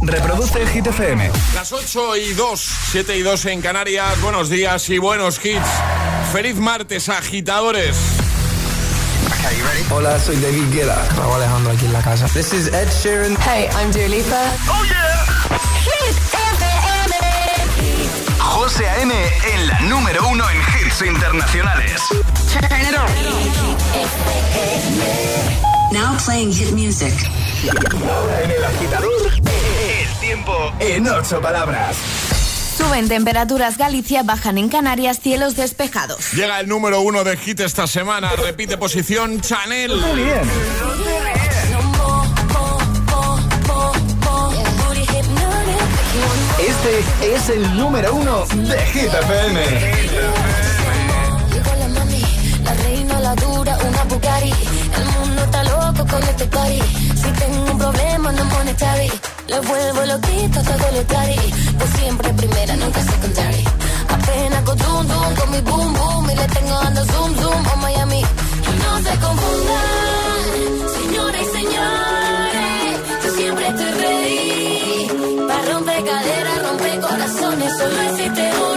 Reproduce el Hit FM. Las 8 y 2, 7 y 2 en Canarias. Buenos días y buenos hits. Feliz martes, agitadores. Hola, soy David Guetta. Raúl Alejandro aquí en la casa. This is Ed Sheeran. Hey, I'm Dua Lipa. Oh yeah. Hit FM. José A.M. en la número uno en hits internacionales. Turn it on. Now playing hit music. Ahora en el agitador, tiempo en ocho palabras. Suben temperaturas Galicia, bajan en Canarias cielos despejados. Llega el número uno de hit esta semana. Repite posición Chanel. Muy bien. Este es el número uno de Hit FM. Llegó la mami, la reina, la dura, una Bugatti. El mundo está loco con este party. Si tengo un problema, no monetary. Le vuelvo loquito todo lo tari. Pues siempre primera, nunca secondary. Apenas con zoom, zoom, con mi boom, boom. Y le tengo dando zoom, zoom a Miami. Y no se confundan, señores y señores. Yo siempre estoy ready. Para romper caderas, romper corazones. Solo existe una.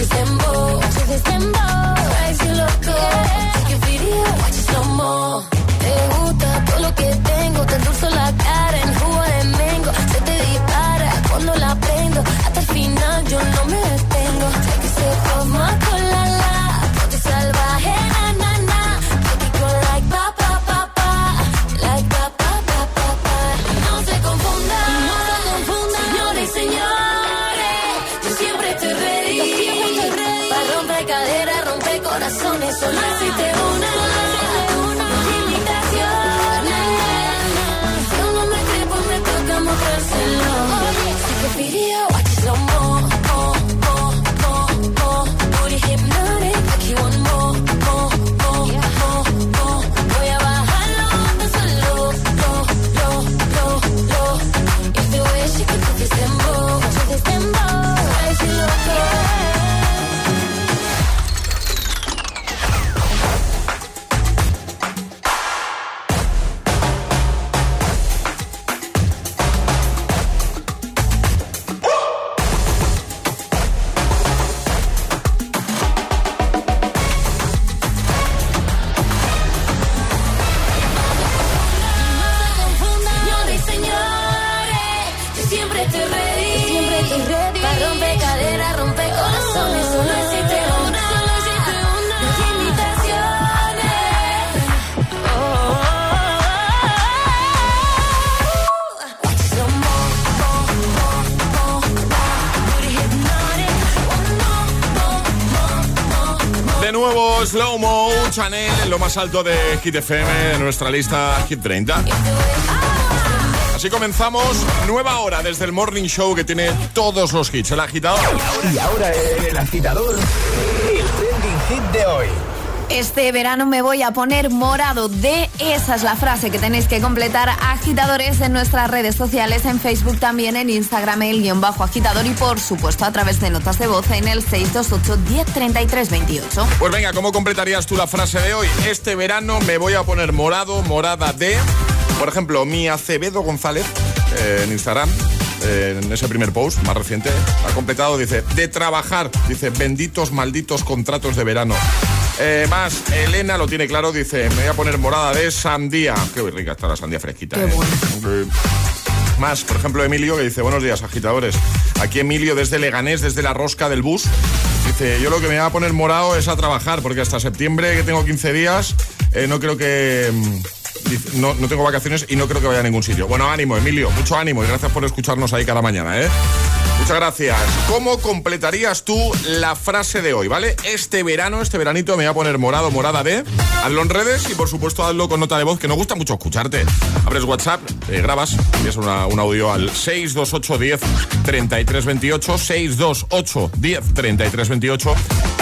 December. Más alto de Hit FM, de nuestra lista Hit 30. Así comenzamos, nueva hora desde el Morning Show que tiene todos los hits. El agitador. Y ahora en el agitador, el trending hit de hoy. Este verano me voy a poner morado de esa es la frase que tenéis que completar agitadores en nuestras redes sociales, en Facebook también, en Instagram el guion bajo agitador y por supuesto a través de notas de voz en el 628 1033 28. Pues venga, ¿cómo completarías tú la frase de hoy? Este verano me voy a poner morado, morada de... Por ejemplo, mi Acevedo González eh, en Instagram, eh, en ese primer post más reciente, ha completado, dice, de trabajar, dice, benditos malditos contratos de verano. Eh, más, Elena lo tiene claro, dice, me voy a poner morada de sandía. Qué rica está la sandía fresquita. Qué eh. bueno. Más, por ejemplo, Emilio que dice, buenos días, agitadores. Aquí Emilio desde Leganés, desde la rosca del bus. Dice, yo lo que me voy a poner morado es a trabajar, porque hasta septiembre, que tengo 15 días, eh, no creo que... mm, No, no tengo vacaciones y no creo que vaya a ningún sitio. Bueno, ánimo, Emilio, mucho ánimo y gracias por escucharnos ahí cada mañana, ¿eh? Muchas gracias. ¿Cómo completarías tú la frase de hoy, vale? Este verano, este veranito me voy a poner morado, morada de. Hazlo en redes y por supuesto hazlo con nota de voz, que nos gusta mucho escucharte. Abres WhatsApp, eh, grabas, envías una- un audio al 628 10 33 28, 628 10 33 28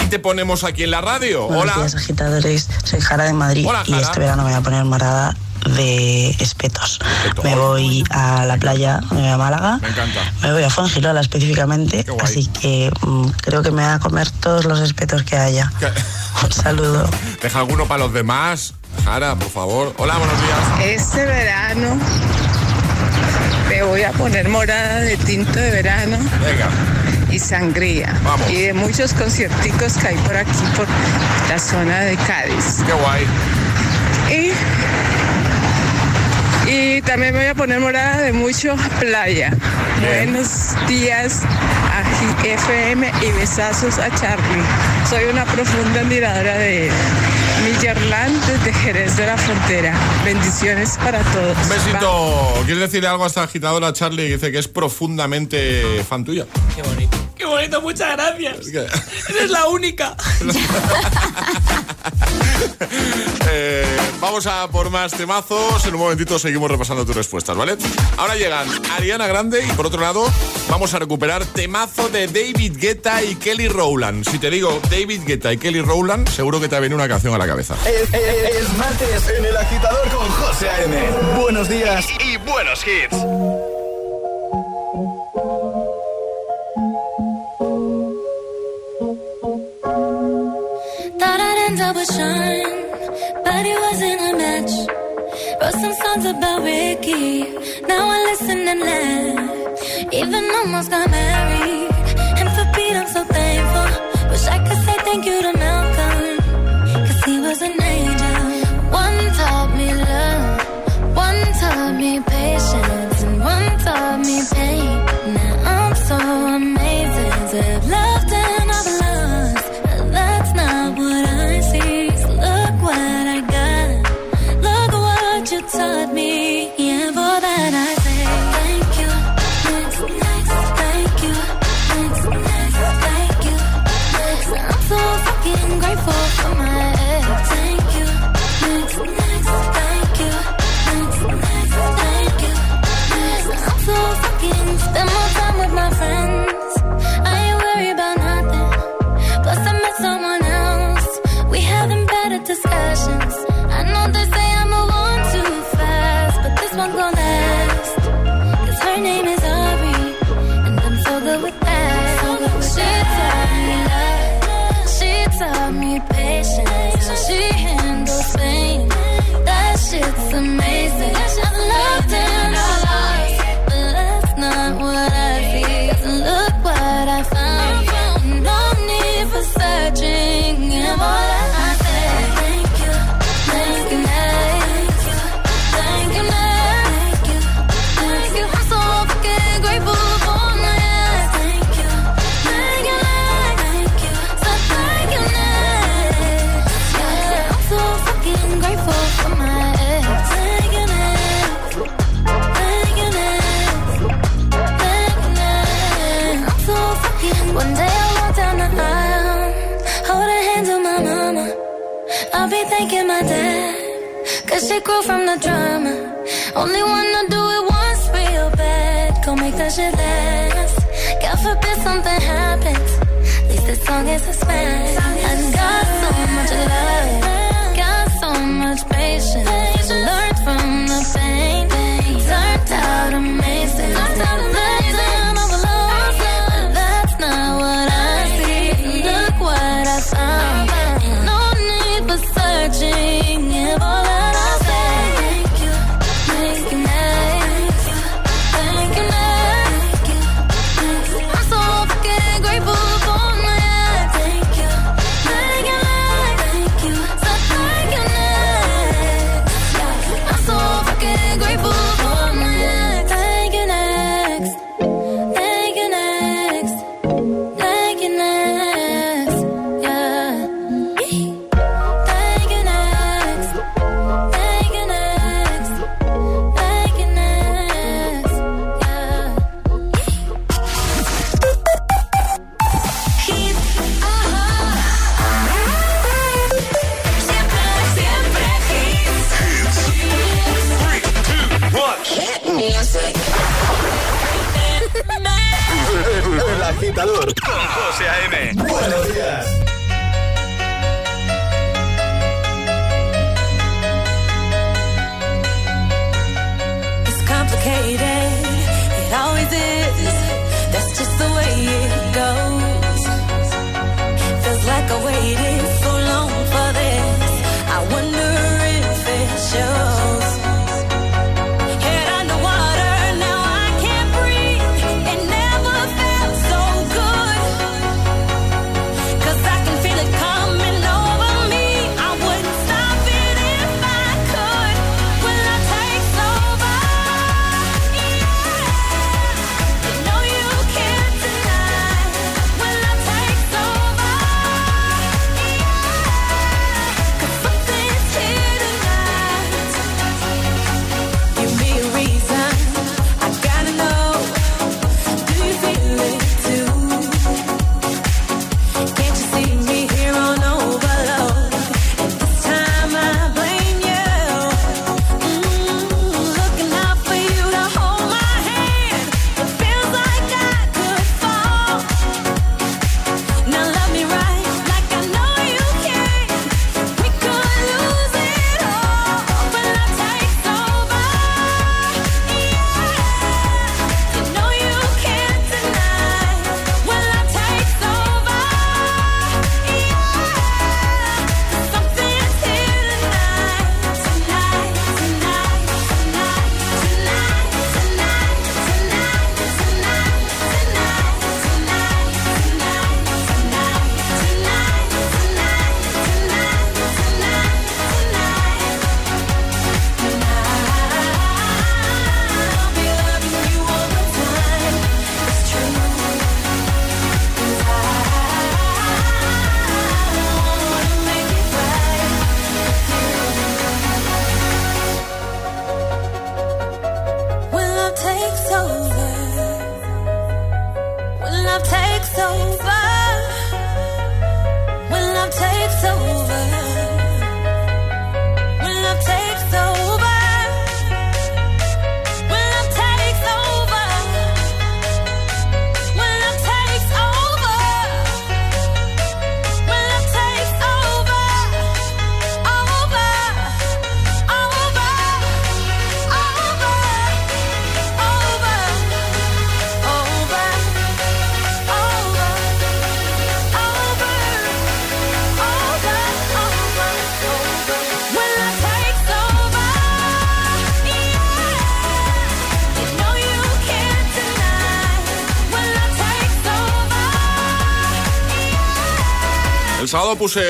y te ponemos aquí en la radio. Buenos Hola. días, agitadores. Soy Jara de Madrid Hola, y este verano me voy a poner morada de espetos. Me voy a la playa, me voy a Málaga. Me encanta. Me voy a Fuengirola específicamente, así que mm, creo que me voy a comer todos los espetos que haya. ¿Qué? Un saludo. Deja alguno para los demás. Jara, por favor. Hola, buenos días. Este verano me voy a poner morada de tinto de verano Venga. y sangría. Vamos. Y de muchos concierticos que hay por aquí, por la zona de Cádiz. Qué guay. Y, y también me voy a poner morada de mucho playa. Bien. Buenos días a FM y besazos a Charlie. Soy una profunda admiradora de él. Millerland desde Jerez de la Frontera. Bendiciones para todos. Un besito. ¿Quieres decirle algo a esta agitadora Charlie que dice que es profundamente fan tuya? Qué bonito. Bonito, muchas gracias. Eres la única. Eh, vamos a por más temazos. En un momentito seguimos repasando tus respuestas, ¿vale? Ahora llegan Ariana Grande y por otro lado vamos a recuperar temazo de David Guetta y Kelly Rowland. Si te digo David Guetta y Kelly Rowland, seguro que te ha venido una canción a la cabeza. Es, es- es martes en el agitador con José A.M. Buenos días. Y buenos hits. Up with Sean, but it wasn't a match. Wrote some songs about Ricky, now I listen and laugh. Even almost got married, and for Pete I'm so thankful. Wish I could say thank you to cause she grew from the drama. Only wanna do it once real bad, go make that shit last. God forbid something happens, at least this song is smash. I got so much love, Fox. El agitador con José A.M. Buenos días. It's complicated. It always is. That's just the way it goes. Feels like I waited. Sábado puse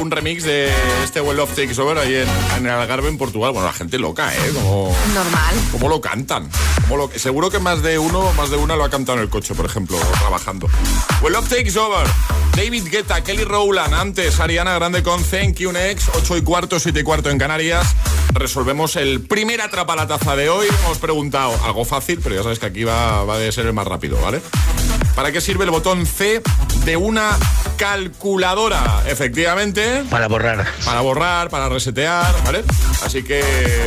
un remix de este Well of Takes Over ahí en, en el Algarve, en Portugal. Bueno, la gente loca, ¿eh? Como, Normal. ¿Cómo lo cantan? ¿Cómo lo- seguro que más de uno, más de una lo ha cantado en el coche, por ejemplo, trabajando. Well of Takes Over. David Guetta, Kelly Rowland, antes Ariana Grande con Thank You Next, 8 y cuarto, 7 y cuarto en Canarias. Resolvemos el primer atrapa la taza de hoy. Hemos preguntado algo fácil, pero ya sabes que aquí va, va a ser el más rápido, ¿vale? ¿Para qué sirve el botón C de una calculadora? Efectivamente. Para borrar. Para borrar, para resetear, ¿vale? Así que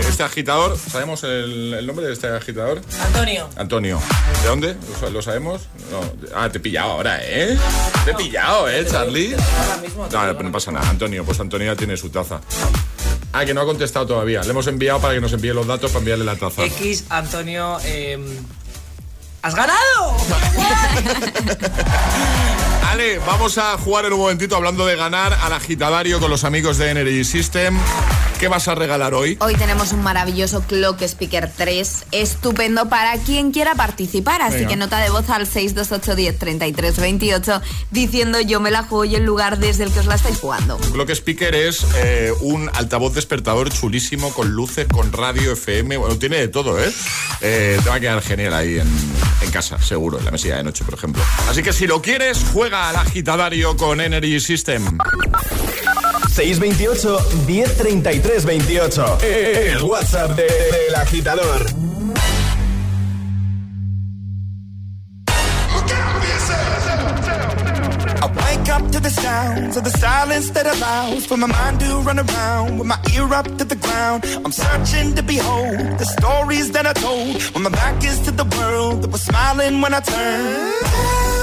este agitador, ¿sabemos el, el nombre de este agitador? Antonio. Antonio. ¿De dónde? ¿Lo, lo sabemos? No. Ah, te he pillado ahora, ¿eh? Te he pillado, ¿eh, Charlie? Ahora mismo. te No, digo, no pasa nada. Antonio, pues Antonio ya tiene su taza. Ah, que no ha contestado todavía. Le hemos enviado para que nos envíe los datos para enviarle la taza. X, Antonio. eh, ¡Has ganado! Ale, vamos a jugar en un momentito hablando de ganar al agitadario con los amigos de Energy System. ¿Qué vas a regalar hoy? Hoy tenemos un maravilloso Clock Speaker 3, estupendo para quien quiera participar. Así Venga. que nota de voz al 628 10 33 28 diciendo yo me la juego y el lugar desde el que os la estáis jugando. Lo que Speaker es eh, un altavoz despertador chulísimo con luces, con radio FM, bueno, tiene de todo, ¿eh? Eh, te va a quedar genial ahí en, en casa, seguro, en la mesilla de noche, por ejemplo. Así que si lo quieres, juega al agitadario con Energy System. 628 1033 28. El WhatsApp de- del agitador. I wake up to the sounds of the silence that allows for my mind to run around with my ear up to the ground. I'm searching to behold the stories that I told when my back is to the world that was smiling when I turned.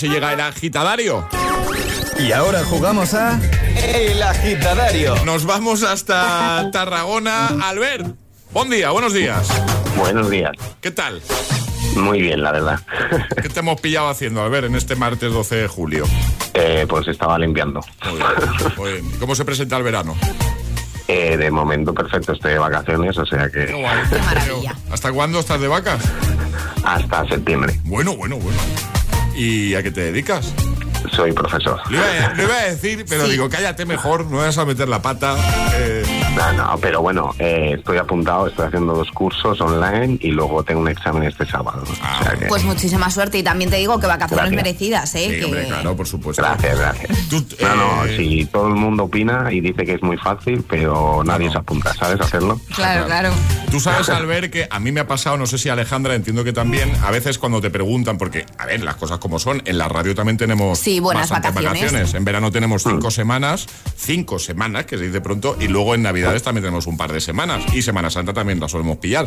Sí llega el agitadario. Y ahora jugamos a El Agitadario. Nos vamos hasta Tarragona. Albert, buen día, buenos días. Buenos días. ¿Qué tal? Muy bien, la verdad. ¿Qué te hemos pillado haciendo, Albert, en este martes 12 de julio? Eh, pues estaba limpiando. Muy bien, muy bien. ¿Cómo se presenta el verano? Eh, de momento perfecto, estoy de vacaciones, o sea Qué que. ¿Hasta cuándo estás de vacas? hasta septiembre. Bueno, bueno, bueno. ¿Y a qué te dedicas? Soy profesor. Lo iba, a, lo iba a decir, pero digo, cállate mejor, no vas a meter la pata. eh, No, no, pero bueno, eh, estoy apuntado, estoy haciendo dos cursos online y luego tengo un examen este sábado. o sea que- Pues muchísima suerte y también te digo que vacaciones Gracias. merecidas, ¿eh? sí, que... hombre, claro, por supuesto. Gracias, gracias. No, no, sí, todo el mundo opina y dice que es muy fácil, pero nadie se apunta, ¿sabes? Hacerlo. Claro, claro. Tú sabes, Albert, que a mí me ha pasado, no sé si Alejandra, entiendo que también, a veces cuando te preguntan, porque, a ver, las cosas como son, en la radio también tenemos Sí, buenas bastantes vacaciones. En verano tenemos cinco Mm. semanas, cinco semanas, que se dice pronto, y luego en Navidades también tenemos un par de semanas, y Semana Santa también la solemos pillar.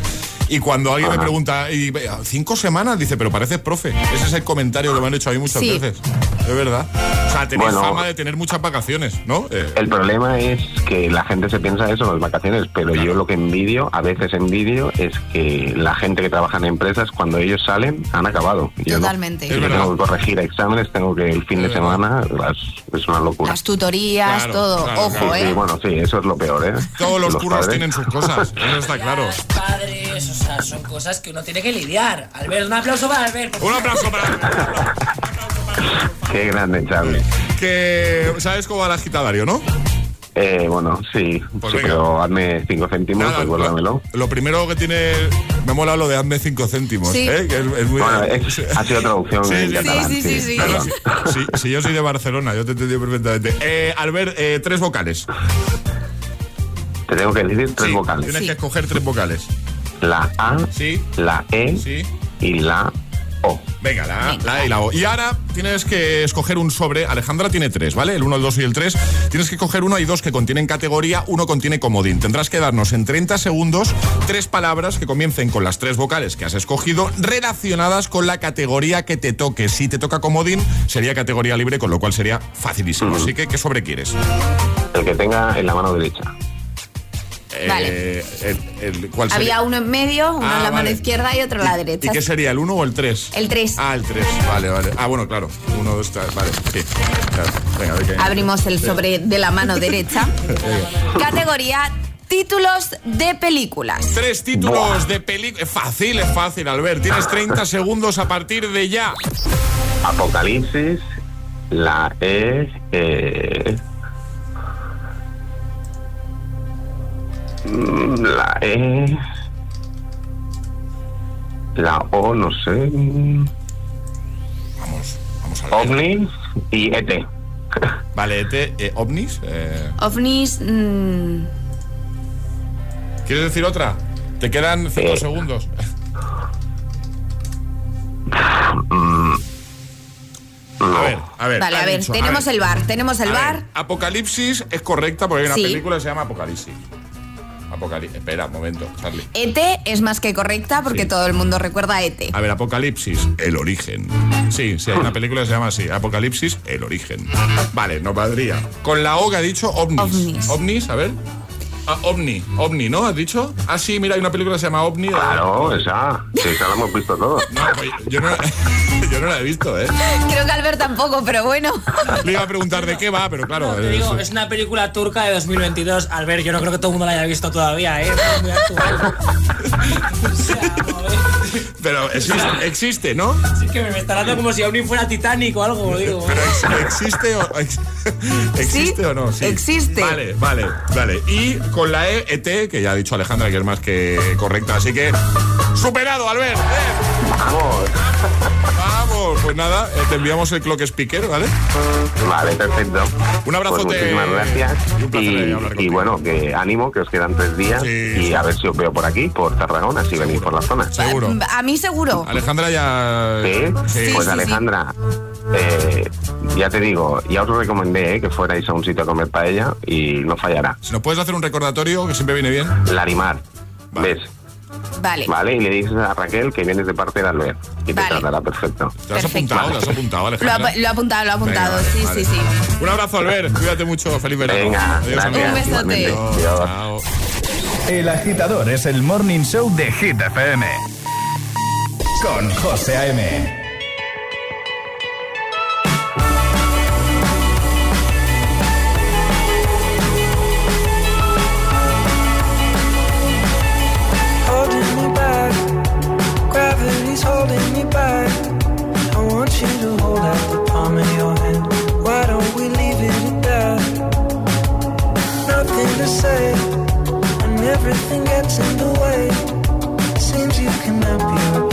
Y cuando alguien me Ajá. pregunta, y, ¿cinco semanas? Dice, pero pareces profe. Ese es el comentario que me han hecho a mí muchas Sí. veces. Es verdad. O sea, tenéis Bueno. fama de tener muchas vacaciones, ¿no? Eh, El problema es que la gente se piensa eso en las vacaciones, pero yo lo que envidio, a veces envidio, es que la gente que trabaja en empresas, cuando ellos salen, han acabado. Yo no. Totalmente. Yo Es verdad. tengo que corregir exámenes, tengo que el fin de semana, las- es una locura. Las tutorías, Claro, todo. claro, Ojo, claro. ¿eh? Sí, bueno, sí, eso es lo peor, ¿eh? todos los, curros padres. tienen sus cosas, eso está claro. Padres, o sea, son cosas que uno tiene que lidiar. Albert, un aplauso para Albert. Un aplauso para... Qué grande, Charlie. que sabes cómo va el agitadario, ¿no? Eh, bueno, sí, Pues sí, pero hazme cinco céntimos, Nada, recuérdamelo. lo, lo primero que tiene. Me mola lo de hazme cinco céntimos, Sí. ¿eh? Que es, es muy. Bueno, es- ha sido traducción Sí, en sí, catalán. sí, sí, sí. sí, yo soy de Barcelona, yo te entendí perfectamente. Eh, Albert, eh, tres vocales. Te tengo que decir tres Sí, vocales. Tienes Sí. que escoger tres vocales. La A, Sí, la E sí. y la O. Venga, la, A, la A y la O. Y ahora tienes que escoger un sobre. Alejandra tiene tres, ¿vale? El 1, el 2 y el 3. Tienes que coger uno y dos que contienen categoría, uno contiene comodín. Tendrás que darnos en 30 segundos tres palabras que comiencen con las tres vocales que has escogido relacionadas con la categoría que te toque. Si te toca comodín, sería categoría libre, con lo cual sería facilísimo. Así que, ¿qué sobre quieres? El que tenga en la mano derecha. Vale. Eh, el- el- ¿cuál sería? Había uno en medio, uno Ah, en la mano vale. izquierda y otro en la ¿Y derecha. qué sería, el 1 o el 3? El 3. Ah, el 3. Vale, vale. Ah, bueno, claro. 1, 2, 3. Vale, sí. Claro. Venga, Abrimos el sobre de la mano derecha. Categoría títulos de películas. Tres títulos de película. Es fácil, es fácil, Albert. Tienes 30 segundos a partir de ya. Apocalipsis, la E, eh, la E, la O, no sé, Vamos, vamos a ver. OVNI y E ET. Vale, ET, eh, ovnis. eh, OVNIs. mm, ¿Quieres decir otra? Te quedan 5 Eh. segundos. Mm, A ver, a ver. Vale, a ver, dicho, tenemos ver. el bar, tenemos el A bar. ver, Apocalipsis es correcta porque hay una Sí. película que se llama Apocalipsis. Apocalipsis. Espera, un momento, Charlie. ET es más que correcta porque Sí. todo el mundo recuerda a E ET. A ver, Apocalipsis, el origen. Sí, sí, hay una película que se llama así, Apocalipsis, el origen. Vale, no valdría. Con la O que ha dicho ovnis. Ovnis. Ovnis, a ver. Ah, ovni, ovni, ¿no? ¿Has dicho? Ah, sí, mira, hay una película que se llama OVNI. Claro, esa. Sí, esa la hemos visto todos. No, pues, yo, no, yo no la he visto, ¿eh? Creo que Albert tampoco, pero bueno. Le iba a preguntar de qué va, pero claro. Te digo, es- una película turca de 2022. Al ver, yo no creo que todo el mundo la haya visto todavía, ¿eh? Es muy actual. O sea, joder. Pero existe, existe, ¿no? Sí que me está dando como si Omni fuera Titanic o algo, digo. Pero ex- existe o ex- existe Sí, o no? Sí. existe. Vale, vale, vale. Y con la E, ET, que ya ha dicho Alejandra que es más que correcta, así que superado, Albert. ¡Eh! Vamos. Vamos, pues nada, eh, te enviamos el clock speaker, ¿vale? Vale, perfecto. Un abrazote. Pues muchísimas gracias. Y un placer Y, bueno, que ánimo, que os quedan tres días. Sí, y sí. a ver si os veo por aquí, por Tarragona, si venís por la zona. Seguro. A mí seguro. Alejandra ya. ¿Sí? Sí. pues sí, Alejandra, eh, ya te digo, ya os recomendé eh, que fuerais a un sitio a comer paella y no fallará. Si nos puedes hacer un recordatorio, que siempre viene bien. Larimar, Vale. ¿ves? Vale. Vale, y le dices a Raquel que vienes de parte de Albert y te tratará perfecto. ¿Te has Perfecto. apuntado? ¿Te has apuntado, Lo ha, Alejandra? lo ha apuntado, lo ha apuntado. Venga, sí, vale, sí, sí. Un abrazo, Albert. Cuídate mucho. Feliz verano. Venga, Adiós, gracias. Un besote. Adiós. El agitador es el morning show de Hit FM. Con José A.M. and everything gets in the way. Seems you cannot be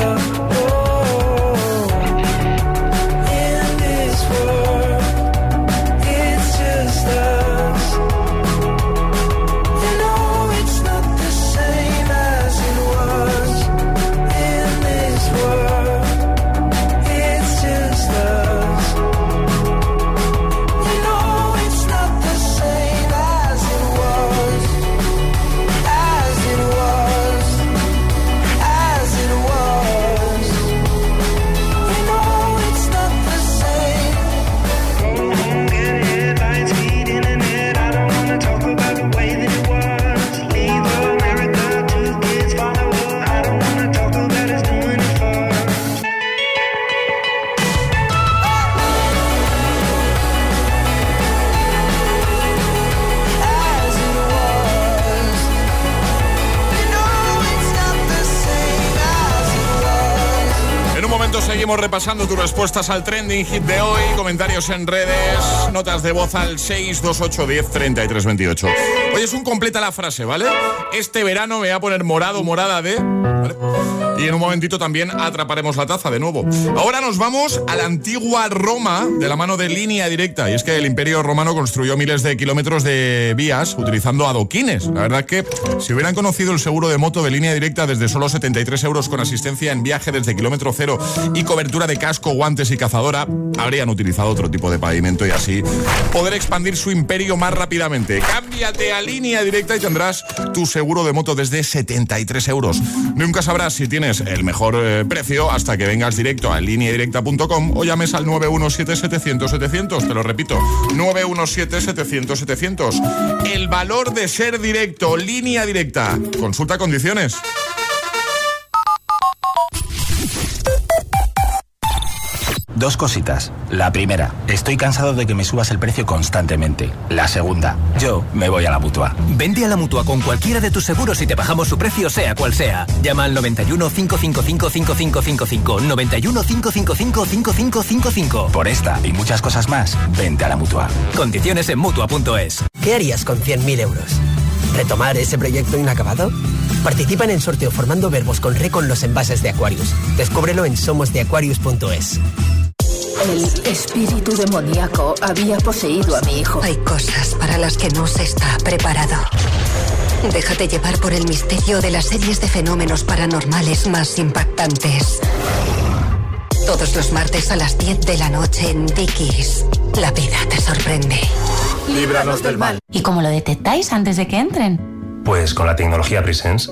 repasando tus respuestas al trending hit de hoy, comentarios en redes, notas de voz al 628 10 33 28. Hoy es un completa la frase, ¿vale? Este verano me voy a poner morado, morada de... Y en un momentito también atraparemos la taza de nuevo. Ahora nos vamos a la antigua Roma de la mano de línea directa. Y es que el Imperio Romano construyó miles de kilómetros de vías utilizando adoquines. La verdad que si hubieran conocido el seguro de moto de línea directa desde solo 73 euros con asistencia en viaje desde kilómetro cero y cobertura de casco, guantes y cazadora, habrían utilizado otro tipo de pavimento y así poder expandir su imperio más rápidamente. Cámbiate a línea directa y tendrás tu seguro de moto desde 73 euros. Nunca sabrás si tienes el mejor eh, precio hasta que vengas directo a lineadirecta.com o llames al 917-700-700. Te lo repito, 917-700-700. El valor de ser directo, línea directa. Consulta condiciones. Dos cositas. La primera, estoy cansado de que me subas el precio constantemente. La segunda, yo me voy a la mutua. Vente a la mutua con cualquiera de tus seguros y te bajamos su precio, sea cual sea. Llama al 91 555 5555. 91 555 5555. Por esta y muchas cosas más, vente a la mutua. Condiciones en mutua.es. ¿Qué harías con 100.000 euros? ¿Retomar ese proyecto inacabado? Participa en el sorteo formando verbos con re con los envases de Aquarius. Descúbrelo en somosdeaquarius.es. El espíritu demoníaco había poseído a mi hijo. Hay cosas para las que no se está preparado. Déjate llevar por el misterio de las series de fenómenos paranormales más impactantes. Todos los martes a las 10 de la noche en Dickies. La vida te sorprende. Líbranos del mal. ¿Y cómo lo detectáis antes de que entren? Pues con la tecnología Presence.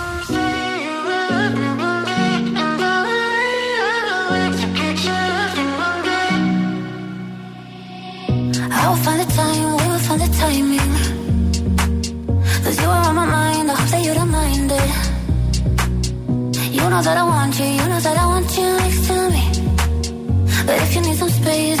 knows that I want you, you know that I want you next to me. But if you need some space,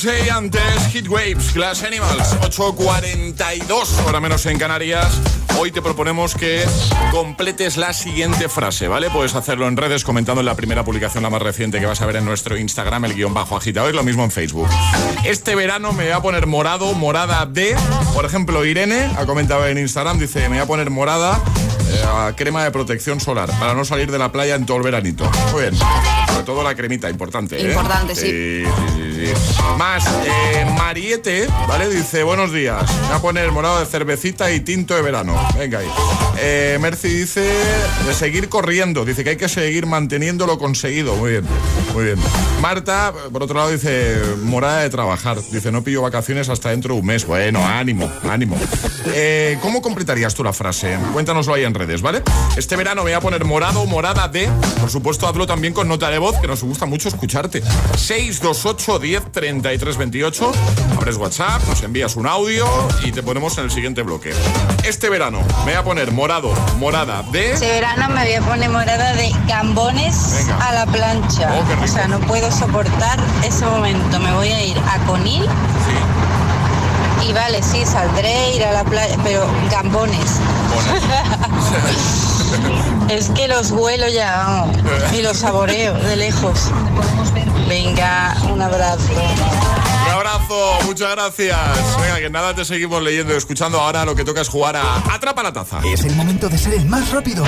Say antes Heat Waves, Glass Animals, 8.42, hora menos en Canarias. Hoy te proponemos que completes la siguiente frase, ¿vale? Puedes hacerlo en redes comentando en la primera publicación, la más reciente que vas a ver en nuestro Instagram, el guion bajo agitador, y lo mismo en Facebook. Este verano me voy a poner morado, morada de, por ejemplo, Irene ha comentado en Instagram, dice, me voy a poner morada eh, crema de protección solar para no salir de la playa en todo el veranito. Muy bien. Sobre todo la cremita, importante. ¿eh? Importante, sí. Sí, sí, sí, Más, eh, Mariette, ¿vale? Dice, buenos días. Voy a poner morado de cervecita y tinto de verano. Venga ahí. Eh, Mercy dice, de seguir corriendo. Dice que hay que seguir manteniendo lo conseguido. Muy bien, muy bien. Marta, por otro lado, dice, morada de trabajar. Dice, no pillo vacaciones hasta dentro de un mes. Bueno, ánimo, ánimo. Eh, ¿Cómo completarías tú la frase? Cuéntanoslo ahí en redes, ¿vale? Este verano voy a poner morado, morada de. Por supuesto, hazlo también con nota de voz, que nos gusta mucho escucharte. 628 10 33 28. Abres WhatsApp, nos envías un audio y te ponemos en el siguiente bloque. Este verano me voy a poner morado, morada de. Este verano me voy a poner morada de gambones Venga. a la plancha. Oh, o sea, no puedo soportar ese momento. Me voy a ir a Conil. Y vale, sí, saldré, ir a la playa, pero gambones. es que los vuelo ya, vamos, y los saboreo de lejos. Venga, un abrazo. Un abrazo, muchas gracias. Venga, que nada te seguimos leyendo y escuchando. Ahora lo que toca es jugar a Atrapa la Taza. Es el momento de ser el más rápido.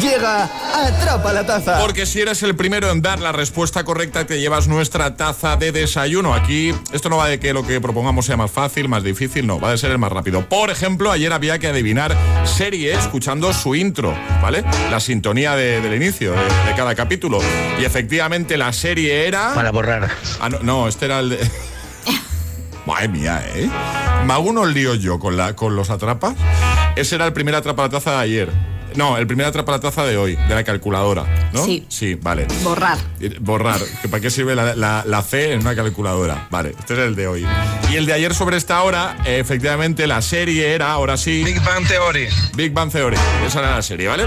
Llega Atrapa la Taza. Porque si eres el primero en dar la respuesta correcta, te llevas nuestra taza de desayuno. Aquí, esto no va de que lo que propongamos sea más fácil, más difícil, no, va de ser el más rápido. Por ejemplo, ayer había que adivinar serie escuchando su intro, ¿vale? La sintonía de- del inicio de, de cada capítulo. Y efectivamente la serie era... Para borrar. Ah, no, no, este era el de... Madre mía, ¿eh? Me hago unos líos yo con, la, con los atrapas. Ese era el primer atrapa la taza de ayer. No, el primer atrapa la taza de hoy, de la calculadora, ¿no? Sí. Sí, vale. Borrar. Eh, Borrar. ¿Que ¿Para qué sirve la, la- la C en una calculadora? Vale, este es el de hoy. Y el de ayer sobre esta hora, efectivamente, la serie era, ahora sí... Big Bang Theory. Big Bang Theory. Esa era la serie, ¿vale?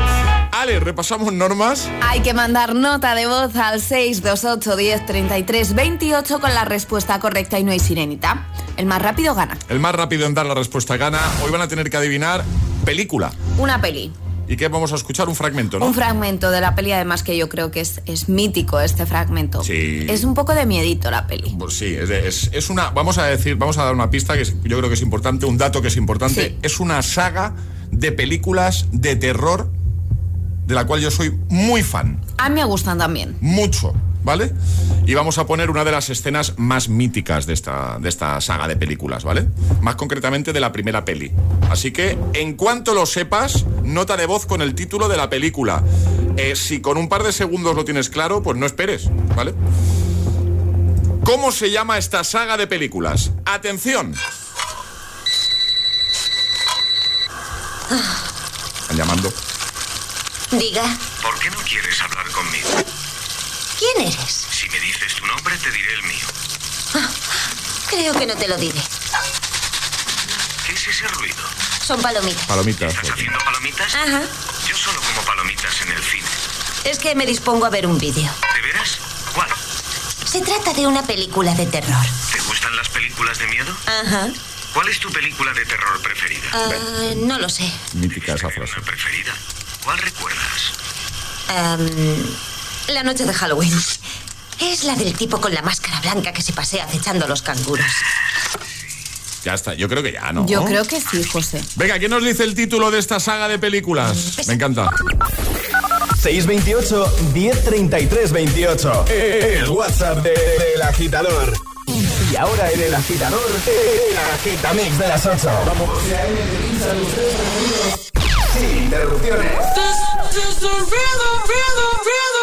Ale, repasamos normas. Hay que mandar nota de voz al 628 10 33 28 con la respuesta correcta y no hay sirenita. El más rápido gana. El más rápido en dar la respuesta gana. Hoy van a tener que adivinar película. Una peli. ¿Y qué vamos a escuchar? Un fragmento, ¿no? Un fragmento de la peli, además que yo creo que es, es mítico este fragmento. Sí. Es un poco de miedito la peli. Pues sí, es, es- es una. Vamos a decir, vamos a dar una pista que es- yo creo que es importante, un dato que es importante. Sí. Es una saga de películas de terror de la cual yo soy muy fan. A mí me gustan también. Mucho, ¿vale? Y vamos a poner una de las escenas más míticas de esta, de esta saga de películas, ¿vale? Más concretamente de la primera peli. Así que, en cuanto lo sepas, nota de voz con el título de la película. Eh, si con un par de segundos lo tienes claro, pues no esperes, ¿vale? ¿Cómo se llama esta saga de películas? Atención. Están llamando. Diga, ¿Por qué no quieres hablar conmigo? ¿Quién eres? Si me dices tu nombre, te diré el mío. Creo que no te lo diré. ¿Qué es ese ruido? Son palomitas. Palomitas. ¿Estás haciendo palomitas? Ajá. Yo solo como palomitas en el cine. Es que me dispongo a ver un vídeo. ¿De veras? ¿Cuál? Se trata de una película de terror. ¿Te gustan las películas de miedo? Ajá. ¿Cuál es tu película de terror preferida? Ah, no lo sé. Mítica esa frase. ¿Preferida? ¿Cuál recuerdas? Am, la noche de Halloween. Es la del tipo con la máscara blanca que se pasea acechando a los canguros. Ya está, yo creo que ya, ¿no? Yo creo que sí, José. Venga, ¿quién nos dice el título de esta saga de películas? Me encanta. 628 1033 28. El WhatsApp de- del agitador. Y ahora en el agitador, el agitamix de las 8. Vamos. Sin interrupciones. Toda la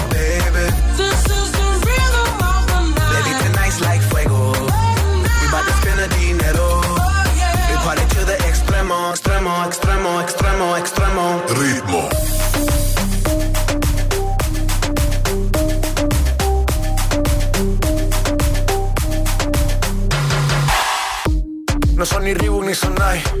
extremo, extremo, extremo, extremo, extremo. Ritmo. No son ni Reebok ni Sonai, nah.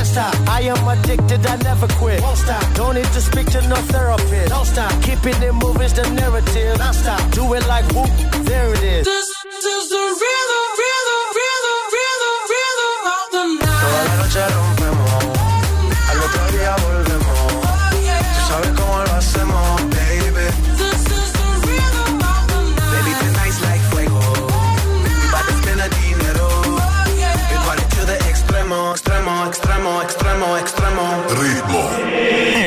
Can't stop, I am addicted, I never quit. Won't stop, don't need to speak to no therapist. Don't stop, keeping it moving's the narrative. Non stop, do it like whoop, there it is. This is the rhythm, rhythm,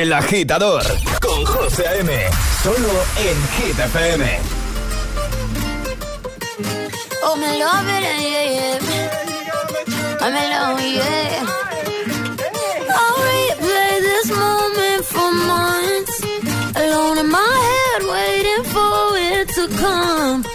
El agitador con José A.M. Solo en Hit FM. Oh, me love it, yeah, yeah. I'm in love, yeah. I'll replay this moment for months. Alone in my head, waiting for it to come.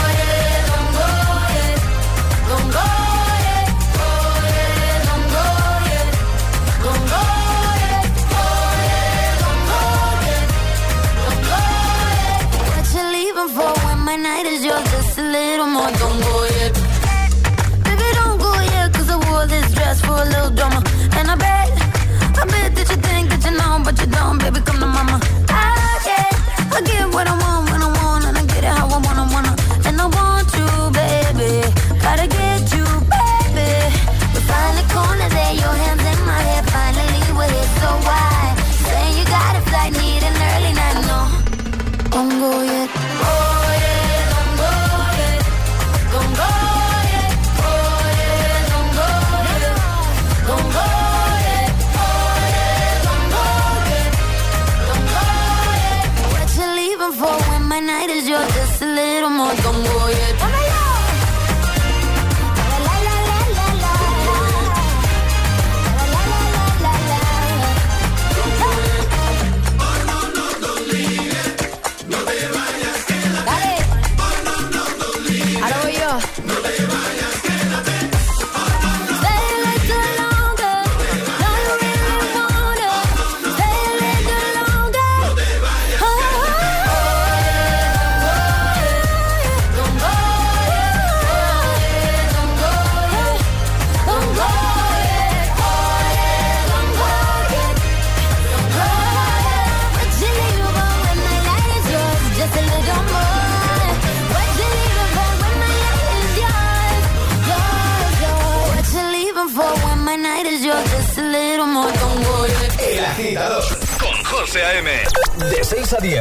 night is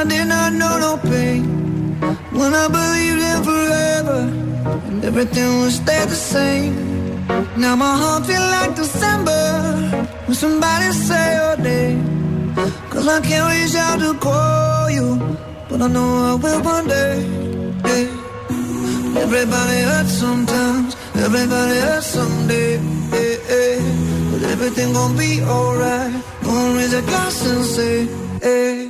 I did not know no pain. When I believed in forever and everything would stay the same. Now my heart feel like December when somebody say your name. Cause I can't reach out to call you, but I know I will one day. yeah. Everybody hurts sometimes, everybody hurts someday. But everything gon' be alright. Gonna raise a glass and say, hey.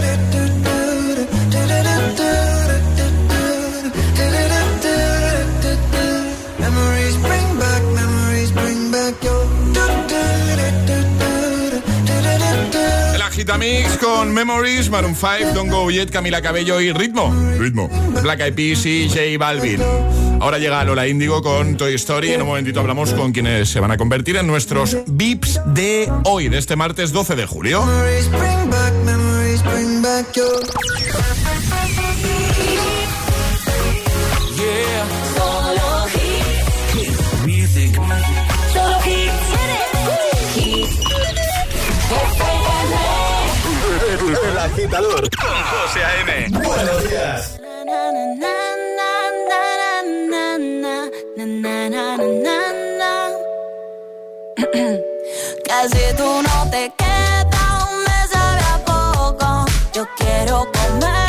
El Agitamix con Memories, Maroon 5, Don't Go Yet, Camila Cabello y Ritmo. Ritmo. Black Eyed Peas y J Balvin. Ahora llega Lola Índigo con Toy Story. En un momentito hablamos con quienes se van a convertir en nuestros VIPs de hoy, de este martes 12 de julio. Memories bring back, memories bring back your. Agitador con José A.M. Buenos días. Que si tú no te quedas, me sabe a poco. Yo quiero comerte,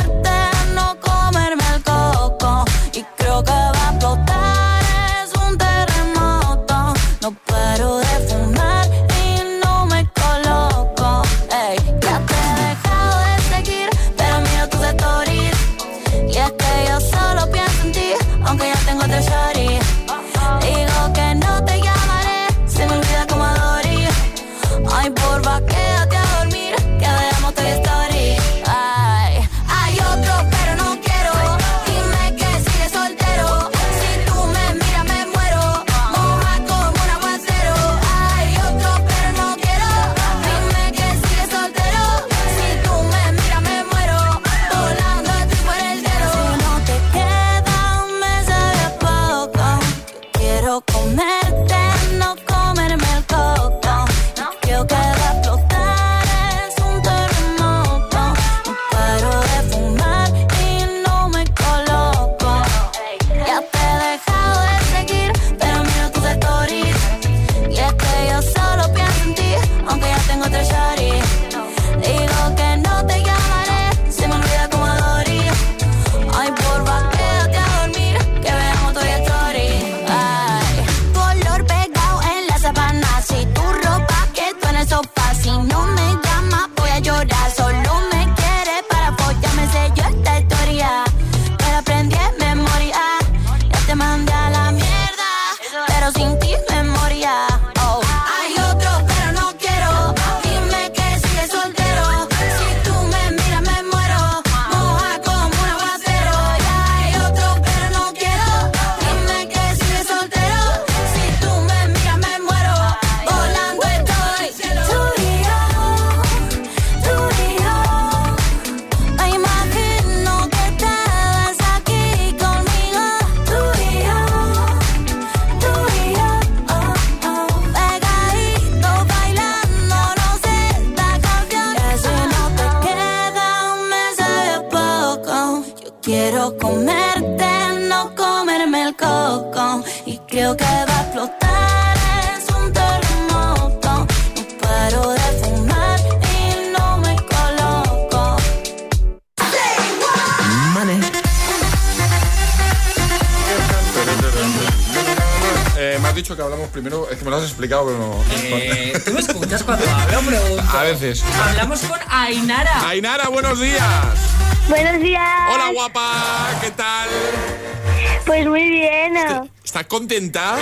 contenta?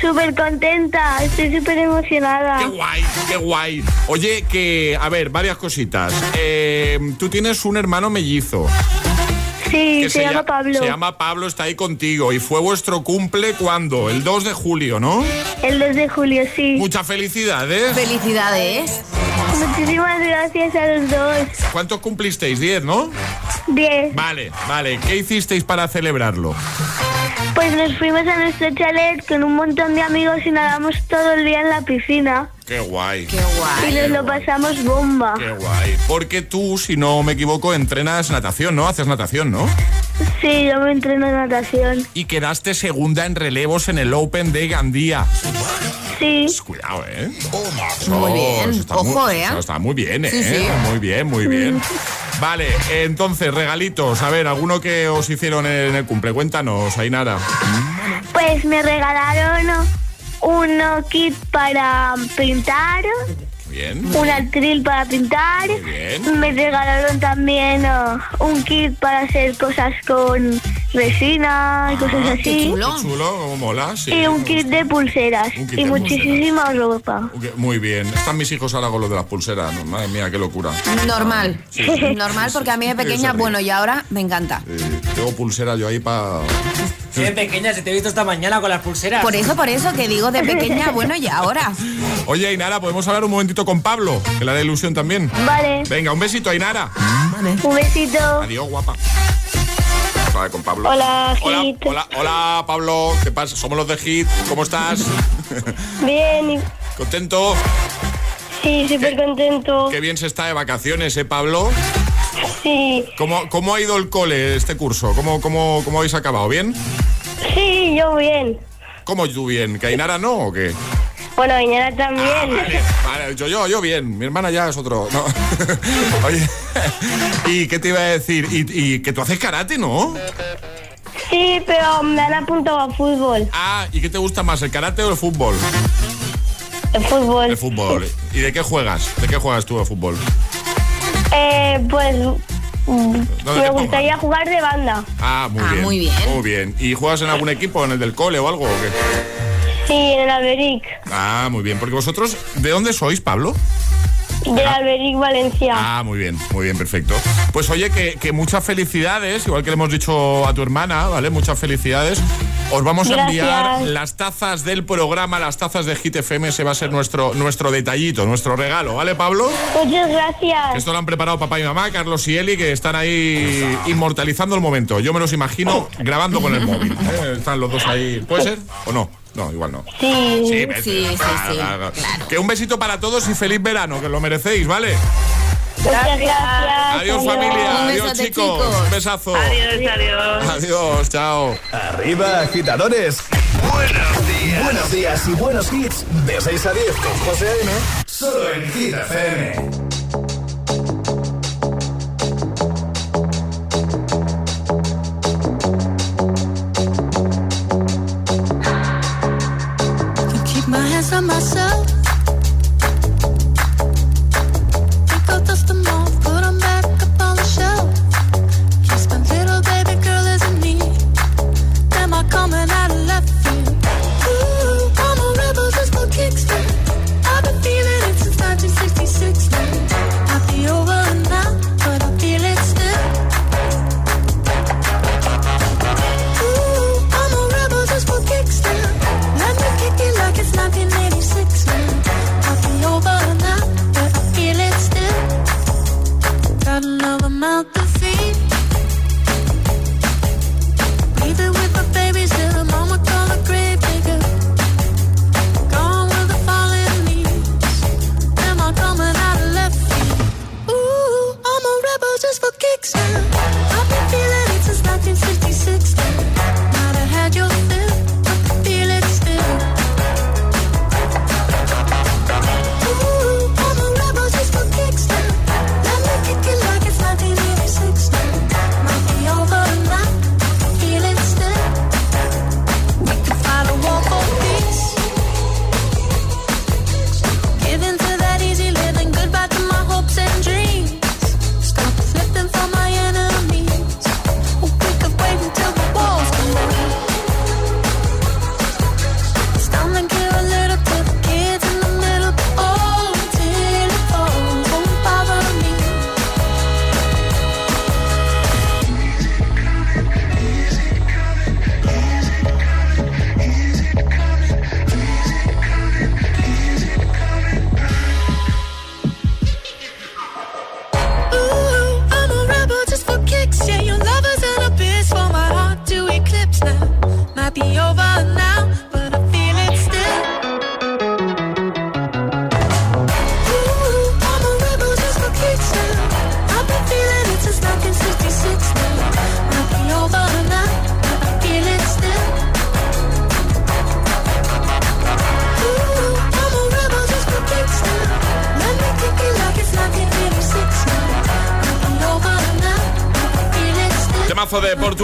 Súper contenta. Estoy súper emocionada. Qué guay, qué guay. Oye, que, a ver, varias cositas. Eh, tú tienes un hermano mellizo. Sí, se, llama lla- Pablo. Se llama Pablo, está ahí contigo. Y fue vuestro cumple cuando? El 2 de julio, ¿no? El 2 de julio, sí. Muchas felicidades. Felicidades. Muchísimas gracias a los dos. ¿Cuántos cumplisteis? 10, ¿no? 10. Vale, vale. ¿Qué hicisteis para celebrarlo? Pues nos fuimos a nuestro chalet con un montón de amigos y nadamos todo el día en la piscina. Qué guay. Qué guay. Y nos lo pasamos bomba. Qué guay. Porque tú, si no me equivoco, entrenas natación, ¿no? Haces natación, ¿no? Sí, yo me entreno en natación. Y quedaste segunda en relevos en el Open de Gandía. Sí. Cuidado, ¿eh? Muy bien. eso está Ojo, muy, ¿eh? eso está muy bien, ¿eh? Sí, sí. Muy bien, muy bien. Vale, entonces, regalitos. A ver, ¿alguno que os hicieron en el cumple? Cuéntanos, Ainara. Pues me regalaron un kit para pintar, Bien. un atril para pintar. Muy bien. Me regalaron también uh, un kit para hacer cosas con resina y cosas así. Qué chulo, cómo mola, sí. Y un kit de pulseras. Un kit y de muchísima ropa. Ok, Muy bien. Están mis hijos ahora con lo de las pulseras. ¿no? Madre mía, qué locura. Normal. Sí, sí. Normal porque a mí de pequeña, bueno, y ahora me encanta. Eh, tengo pulseras yo ahí para... Sí, de pequeña, se te he visto esta mañana con las pulseras. Por eso, por eso que digo de pequeña, bueno, y ahora. Oye, Ainara, ¿podemos hablar un momentito con Pablo? Que le da ilusión también. Vale. Venga, un besito, Ainara. Un besito. Adiós, guapa. Con Pablo. Hola, Hola, Hit. hola, hola, Pablo. ¿Qué pasa? Somos los de Hit. ¿Cómo estás? Bien, ¿Contento? sí, súper contento. Qué bien se está de vacaciones, ¿eh, Pablo? Sí, ¿Cómo, cómo ha ido el cole este curso? ¿Cómo, cómo, cómo habéis acabado? ¿Bien? sí, yo bien. ¿Cómo tú bien? ¿Que Ainara no o qué? Bueno, mañana también. Vale, vale, yo, yo, yo bien. Mi hermana ya es otro. No. Oye, ¿y qué te iba a decir? ¿Y, y que tú haces karate, no? Sí, pero me han apuntado a fútbol. Ah, ¿y qué te gusta más, el karate o el fútbol? El fútbol. El fútbol. ¿Y de qué juegas? ¿De qué juegas tú al fútbol? Eh, pues mm, ¿Dónde me gustaría jugar de banda. Ah, muy Ah, bien. muy bien. Muy bien. ¿Y juegas en algún equipo, en el del cole o algo? o qué? Sí, en el Alberic. Ah, muy bien. Porque vosotros, ¿de dónde sois, Pablo? Del Alberic Valencia. Ah, muy bien, muy bien, perfecto. Pues oye, que, que muchas felicidades, igual que le hemos dicho a tu hermana, ¿vale? Muchas felicidades. Os vamos a enviar las tazas del programa, las tazas de Hit FM, ese va a ser nuestro, nuestro detallito, nuestro regalo, ¿vale, Pablo? Muchas gracias. Esto lo han preparado papá y mamá, Carlos y Eli, que están ahí inmortalizando el momento. Yo me los imagino grabando con el móvil. ¿eh? Están los dos ahí. ¿Puede ser o no? No, igual no. Sí. Sí, Sí, ves, sí, claro, sí, claro. Que un besito para todos y feliz verano, que lo merecéis, ¿vale? Muchas gracias. Adiós familia, Un adiós chicos, chicos. un besazo. Adiós, adiós. Adiós, chao. Arriba, agitadores. Buenos días. Buenos días y buenos hits. De 6 a 10 con José A.M. Solo en Hit FM. On myself. Dust them off, back up on the shelf. Just my little baby girl. Am I coming out of left field? Ooh, I'm a rebel just. I've been feeling it since 1966. Man. I'll be over now, but I feel it still. Ooh, I'm a rebel just for. Let me kick it like it's 1986.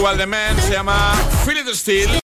Temazo de Portugal